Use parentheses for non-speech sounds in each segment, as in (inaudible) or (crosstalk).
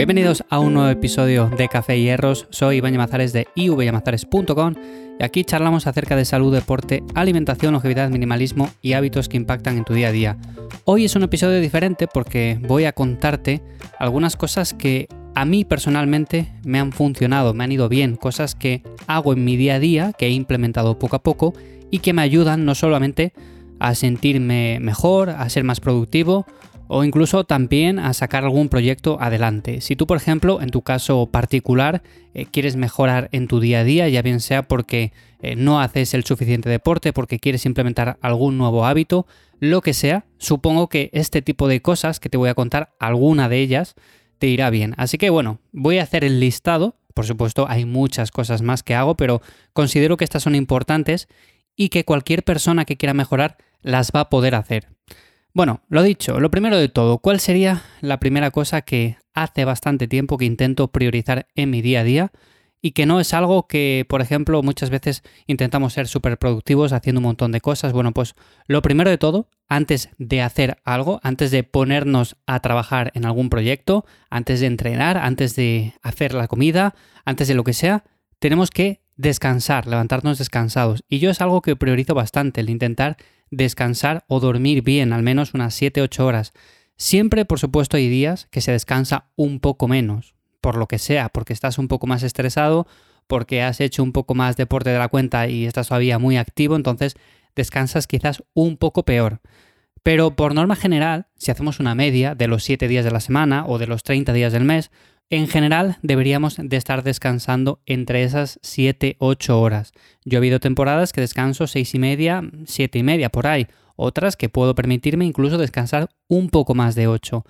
Bienvenidos a un nuevo episodio de Café y Hierros. Soy Iván Yamazares de ivyamazares.com y aquí charlamos acerca de salud, deporte, alimentación, longevidad, minimalismo y hábitos que impactan en tu día a día. Hoy es un episodio diferente porque voy a contarte algunas cosas que a mí personalmente me han funcionado, me han ido bien, cosas que hago en mi día a día, que he implementado poco a poco y que me ayudan no solamente a sentirme mejor, a ser más productivo, o incluso también a sacar algún proyecto adelante. Si tú, por ejemplo, en tu caso particular, eh, quieres mejorar en tu día a día, ya bien sea porque eh, no haces el suficiente deporte, porque quieres implementar algún nuevo hábito, lo que sea, supongo que este tipo de cosas que te voy a contar, alguna de ellas, te irá bien. Así que bueno, voy a hacer el listado. Por supuesto, hay muchas cosas más que hago, pero considero que estas son importantes y que cualquier persona que quiera mejorar las va a poder hacer. Bueno, lo dicho, lo primero de todo, ¿cuál sería la primera cosa que hace bastante tiempo que intento priorizar en mi día a día? Y que no es algo que, por ejemplo, muchas veces intentamos ser súper productivos haciendo un montón de cosas. Bueno, pues lo primero de todo, antes de hacer algo, antes de ponernos a trabajar en algún proyecto, antes de entrenar, antes de hacer la comida, antes de lo que sea, tenemos que descansar, levantarnos descansados. Y yo es algo que priorizo bastante, el intentar descansar o dormir bien, al menos unas 7-8 horas. Siempre, por supuesto, hay días que se descansa un poco menos, por lo que sea, porque estás un poco más estresado, porque has hecho un poco más deporte de la cuenta y estás todavía muy activo, entonces descansas quizás un poco peor. Pero por norma general, si hacemos una media de los 7 días de la semana o de los 30 días del mes, en general deberíamos de estar descansando entre esas 7-8 horas. Yo he habido temporadas que descanso 6 y media, 7 y media por ahí, otras que puedo permitirme incluso descansar un poco más de 8.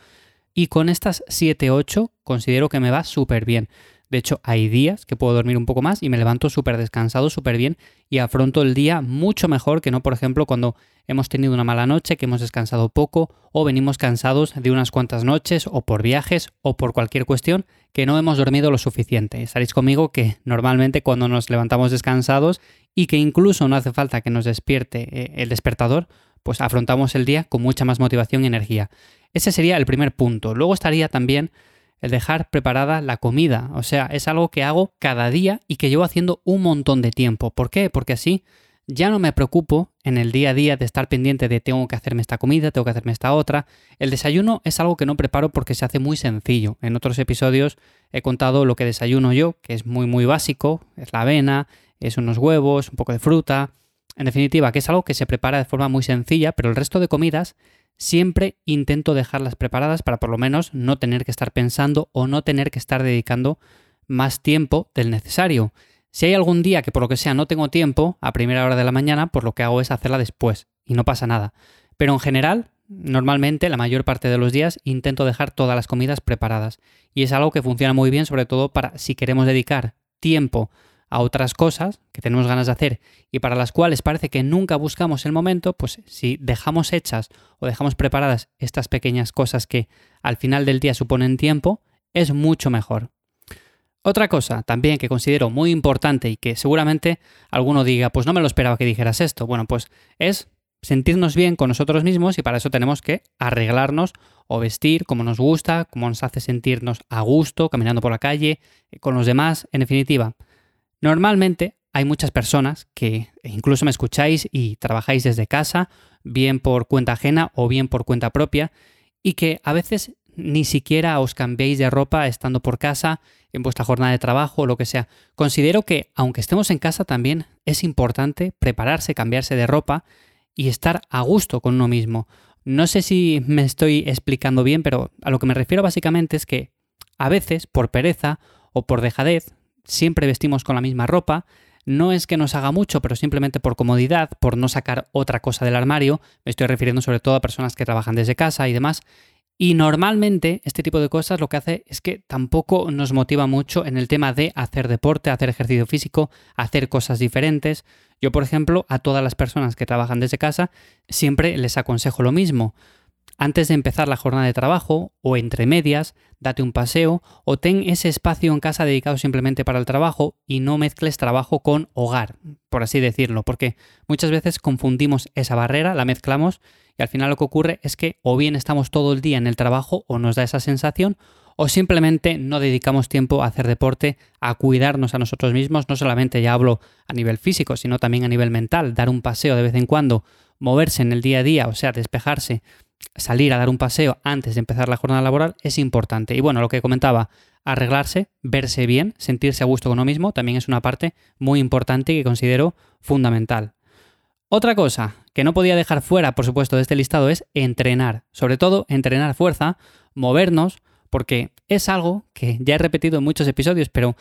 Y con estas 7-8 considero que me va súper bien. De hecho, hay días que puedo dormir un poco más y me levanto súper descansado, súper bien y afronto el día mucho mejor que no, por ejemplo, cuando hemos tenido una mala noche, que hemos descansado poco o venimos cansados de unas cuantas noches o por viajes o por cualquier cuestión que no hemos dormido lo suficiente. Estaréis conmigo que normalmente cuando nos levantamos descansados y que incluso no hace falta que nos despierte eh, el despertador, pues afrontamos el día con mucha más motivación y energía. Ese sería el primer punto. Luego estaría también el dejar preparada la comida. O sea, es algo que hago cada día y que llevo haciendo un montón de tiempo. ¿Por qué? Porque así ya no me preocupo en el día a día de estar pendiente de tengo que hacerme esta comida, tengo que hacerme esta otra. El desayuno es algo que no preparo porque se hace muy sencillo. En otros episodios he contado lo que desayuno yo, que es muy muy básico, es la avena, es unos huevos, un poco de fruta. En definitiva, que es algo que se prepara de forma muy sencilla, pero el resto de comidas siempre intento dejarlas preparadas para por lo menos no tener que estar pensando o no tener que estar dedicando más tiempo del necesario. Si hay algún día que por lo que sea no tengo tiempo a primera hora de la mañana, pues lo que hago es hacerla después y no pasa nada. Pero en general, normalmente la mayor parte de los días intento dejar todas las comidas preparadas y es algo que funciona muy bien sobre todo para si queremos dedicar tiempo a otras cosas que tenemos ganas de hacer y para las cuales parece que nunca buscamos el momento, pues si dejamos hechas o dejamos preparadas estas pequeñas cosas que al final del día suponen tiempo, es mucho mejor. Otra cosa también que considero muy importante y que seguramente alguno diga, pues no me lo esperaba que dijeras esto, bueno, pues es sentirnos bien con nosotros mismos y para eso tenemos que arreglarnos o vestir como nos gusta, como nos hace sentirnos a gusto, caminando por la calle, con los demás, en definitiva. Normalmente hay muchas personas que incluso me escucháis y trabajáis desde casa, bien por cuenta ajena o bien por cuenta propia, y que a veces ni siquiera os cambiéis de ropa estando por casa, en vuestra jornada de trabajo o lo que sea. Considero que, aunque estemos en casa, también es importante prepararse, cambiarse de ropa y estar a gusto con uno mismo. No sé si me estoy explicando bien, pero a lo que me refiero básicamente es que a veces, por pereza o por dejadez, siempre vestimos con la misma ropa, no es que nos haga mucho, pero simplemente por comodidad, por no sacar otra cosa del armario, me estoy refiriendo sobre todo a personas que trabajan desde casa y demás, y normalmente este tipo de cosas lo que hace es que tampoco nos motiva mucho en el tema de hacer deporte, hacer ejercicio físico, hacer cosas diferentes. Yo, por ejemplo, a todas las personas que trabajan desde casa, siempre les aconsejo lo mismo. Antes de empezar la jornada de trabajo o entre medias, date un paseo o ten ese espacio en casa dedicado simplemente para el trabajo y no mezcles trabajo con hogar, por así decirlo, porque muchas veces confundimos esa barrera, la mezclamos y al final lo que ocurre es que o bien estamos todo el día en el trabajo o nos da esa sensación o simplemente no dedicamos tiempo a hacer deporte, a cuidarnos a nosotros mismos, no solamente ya hablo a nivel físico, sino también a nivel mental, dar un paseo de vez en cuando, moverse en el día a día, o sea, despejarse, salir a dar un paseo antes de empezar la jornada laboral es importante. Y bueno, lo que comentaba, arreglarse, verse bien, sentirse a gusto con uno mismo, también es una parte muy importante que considero fundamental. Otra cosa que no podía dejar fuera, por supuesto, de este listado es entrenar. Sobre todo, entrenar fuerza, movernos, porque es algo que ya he repetido en muchos episodios, pero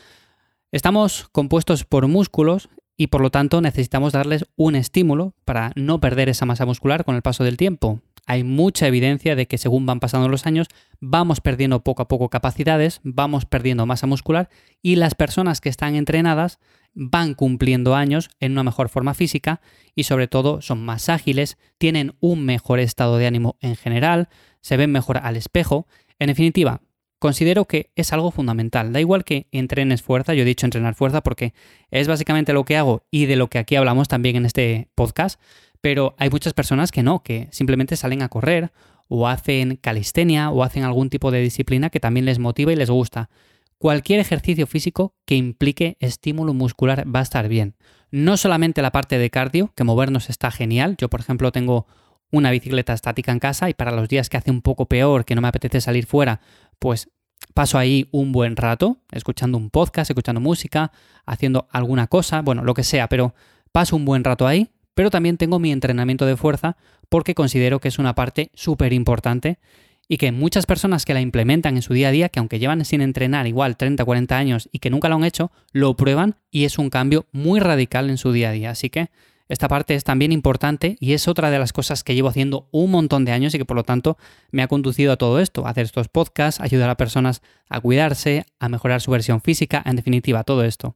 estamos compuestos por músculos y por lo tanto necesitamos darles un estímulo para no perder esa masa muscular con el paso del tiempo hay mucha evidencia de que según van pasando los años vamos perdiendo poco a poco capacidades, vamos perdiendo masa muscular y las personas que están entrenadas van cumpliendo años en una mejor forma física y sobre todo son más ágiles, tienen un mejor estado de ánimo en general, se ven mejor al espejo. En definitiva, considero que es algo fundamental. Da igual que entrenes fuerza, yo he dicho entrenar fuerza porque es básicamente lo que hago y de lo que aquí hablamos también en este podcast pero hay muchas personas que no, que simplemente salen a correr o hacen calistenia o hacen algún tipo de disciplina que también les motiva y les gusta. Cualquier ejercicio físico que implique estímulo muscular va a estar bien. No solamente la parte de cardio, que movernos está genial. Yo, por ejemplo, tengo una bicicleta estática en casa y para los días que hace un poco peor, que no me apetece salir fuera, pues paso ahí un buen rato, escuchando un podcast, escuchando música, haciendo alguna cosa, bueno, lo que sea, pero paso un buen rato ahí, pero también tengo mi entrenamiento de fuerza porque considero que es una parte súper importante y que muchas personas que la implementan en su día a día, que aunque llevan sin entrenar igual 30 o 40 años y que nunca lo han hecho, lo prueban y es un cambio muy radical en su día a día. Así que esta parte es también importante y es otra de las cosas que llevo haciendo un montón de años y que por lo tanto me ha conducido a todo esto, a hacer estos podcasts, ayudar a personas a cuidarse, a mejorar su versión física, en definitiva, todo esto.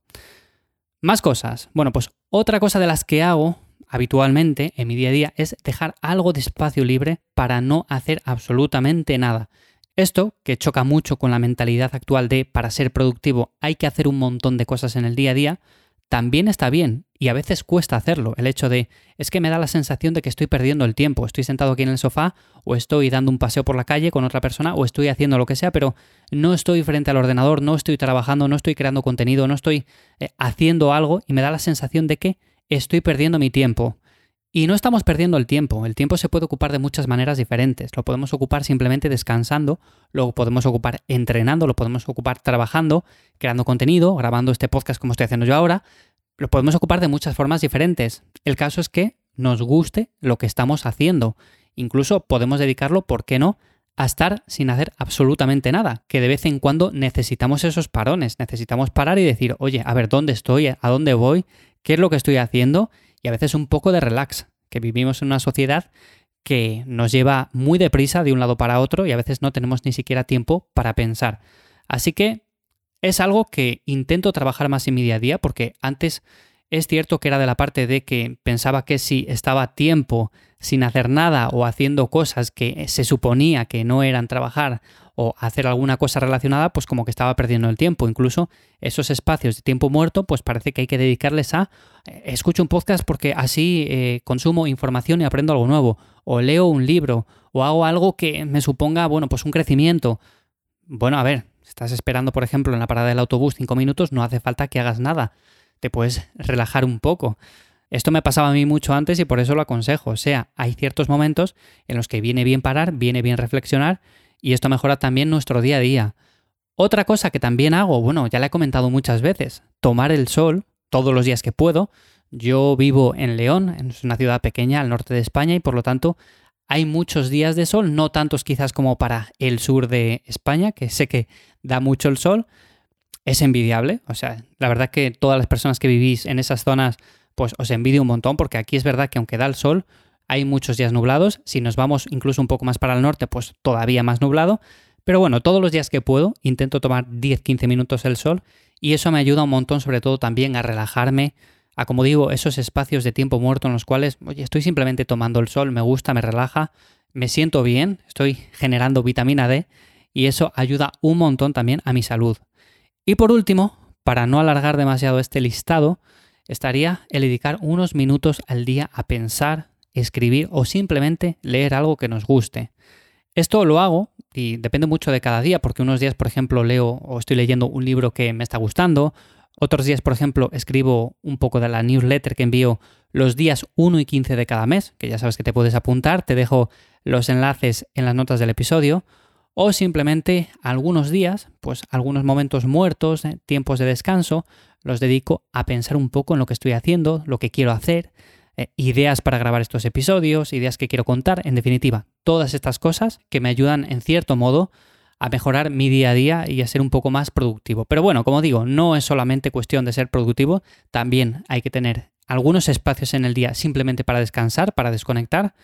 Más cosas. Bueno, pues otra cosa de las que hago habitualmente en mi día a día es dejar algo de espacio libre para no hacer absolutamente nada. Esto, que choca mucho con la mentalidad actual de para ser productivo hay que hacer un montón de cosas en el día a día, también está bien y a veces cuesta hacerlo. El hecho de es que me da la sensación de que estoy perdiendo el tiempo, estoy sentado aquí en el sofá o estoy dando un paseo por la calle con otra persona o estoy haciendo lo que sea, pero no estoy frente al ordenador, no estoy trabajando, no estoy creando contenido, no estoy eh, haciendo algo y me da la sensación de que estoy perdiendo mi tiempo. Y no estamos perdiendo el tiempo, el tiempo se puede ocupar de muchas maneras diferentes. Lo podemos ocupar simplemente descansando, lo podemos ocupar entrenando, lo podemos ocupar trabajando, creando contenido, grabando este podcast como estoy haciendo yo ahora. Lo podemos ocupar de muchas formas diferentes. El caso es que nos guste lo que estamos haciendo. Incluso podemos dedicarlo, ¿por qué no?, a estar sin hacer absolutamente nada, que de vez en cuando necesitamos esos parones, necesitamos parar y decir, oye, a ver, ¿dónde estoy? ¿A dónde voy? qué es lo que estoy haciendo y a veces un poco de relax, que vivimos en una sociedad que nos lleva muy deprisa de un lado para otro y a veces no tenemos ni siquiera tiempo para pensar. Así que es algo que intento trabajar más en mi día a día porque antes es cierto que era de la parte de que pensaba que si estaba tiempo sin hacer nada o haciendo cosas que se suponía que no eran trabajar o hacer alguna cosa relacionada, pues como que estaba perdiendo el tiempo. Incluso esos espacios de tiempo muerto, pues parece que hay que dedicarles a eh, escucho un podcast porque así eh, consumo información y aprendo algo nuevo, o leo un libro, o hago algo que me suponga, bueno, pues un crecimiento. Bueno, a ver, estás esperando, por ejemplo, en la parada del autobús cinco minutos, no hace falta que hagas nada. Te puedes relajar un poco. Esto me pasaba a mí mucho antes y por eso lo aconsejo. O sea, hay ciertos momentos en los que viene bien parar, viene bien reflexionar y esto mejora también nuestro día a día. Otra cosa que también hago, bueno, ya la he comentado muchas veces, tomar el sol todos los días que puedo. Yo vivo en León, es una ciudad pequeña al norte de España y por lo tanto hay muchos días de sol, no tantos quizás como para el sur de España, que sé que da mucho el sol. Es envidiable, o sea, la verdad que todas las personas que vivís en esas zonas pues os envidio un montón porque aquí es verdad que aunque da el sol, hay muchos días nublados. Si nos vamos incluso un poco más para el norte, pues todavía más nublado. Pero bueno, todos los días que puedo intento tomar 10-15 minutos el sol y eso me ayuda un montón sobre todo también a relajarme, a como digo, esos espacios de tiempo muerto en los cuales, oye, estoy simplemente tomando el sol, me gusta, me relaja, me siento bien, estoy generando vitamina D y eso ayuda un montón también a mi salud. Y por último, para no alargar demasiado este listado, estaría el dedicar unos minutos al día a pensar, escribir o simplemente leer algo que nos guste. Esto lo hago y depende mucho de cada día, porque unos días, por ejemplo, leo o estoy leyendo un libro que me está gustando, otros días, por ejemplo, escribo un poco de la newsletter que envío los días 1 y 15 de cada mes, que ya sabes que te puedes apuntar, te dejo los enlaces en las notas del episodio, o simplemente algunos días, pues algunos momentos muertos, eh, tiempos de descanso, los dedico a pensar un poco en lo que estoy haciendo, lo que quiero hacer, eh, ideas para grabar estos episodios, ideas que quiero contar, en definitiva, todas estas cosas que me ayudan en cierto modo a mejorar mi día a día y a ser un poco más productivo. Pero bueno, como digo, no es solamente cuestión de ser productivo, también hay que tener algunos espacios en el día simplemente para descansar, para desconectar.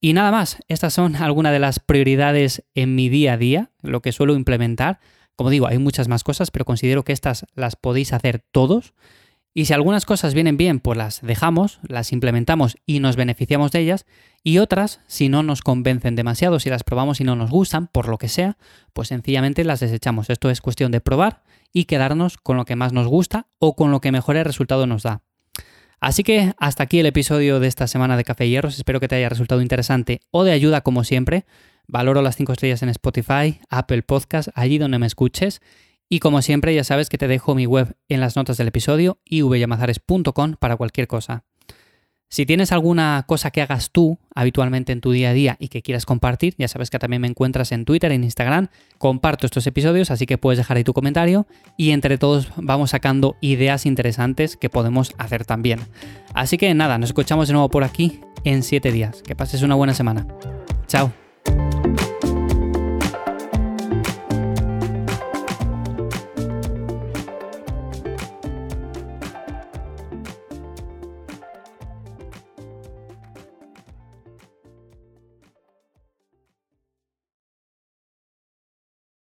Y nada más, estas son (laughs) algunas de las prioridades en mi día a día, lo que suelo implementar. Como digo, hay muchas más cosas, pero considero que estas las podéis hacer todos. Y si algunas cosas vienen bien, pues las dejamos, las implementamos y nos beneficiamos de ellas. Y otras, si no nos convencen demasiado, si las probamos y no nos gustan, por lo que sea, pues sencillamente las desechamos. Esto es cuestión de probar y quedarnos con lo que más nos gusta o con lo que mejor resultado nos da. Así que hasta aquí el episodio de esta semana de Café Hierros. Espero que te haya resultado interesante o de ayuda como siempre. Valoro las 5 estrellas en Spotify, Apple Podcast, allí donde me escuches. Y como siempre, ya sabes que te dejo mi web en las notas del episodio ivyamazares.com para cualquier cosa. Si tienes alguna cosa que hagas tú habitualmente en tu día a día y que quieras compartir, ya sabes que también me encuentras en Twitter, en Instagram, comparto estos episodios, así que puedes dejar ahí tu comentario y entre todos vamos sacando ideas interesantes que podemos hacer también. Así que nada, nos escuchamos de nuevo por aquí en 7 días. Que pases una buena semana. Chao.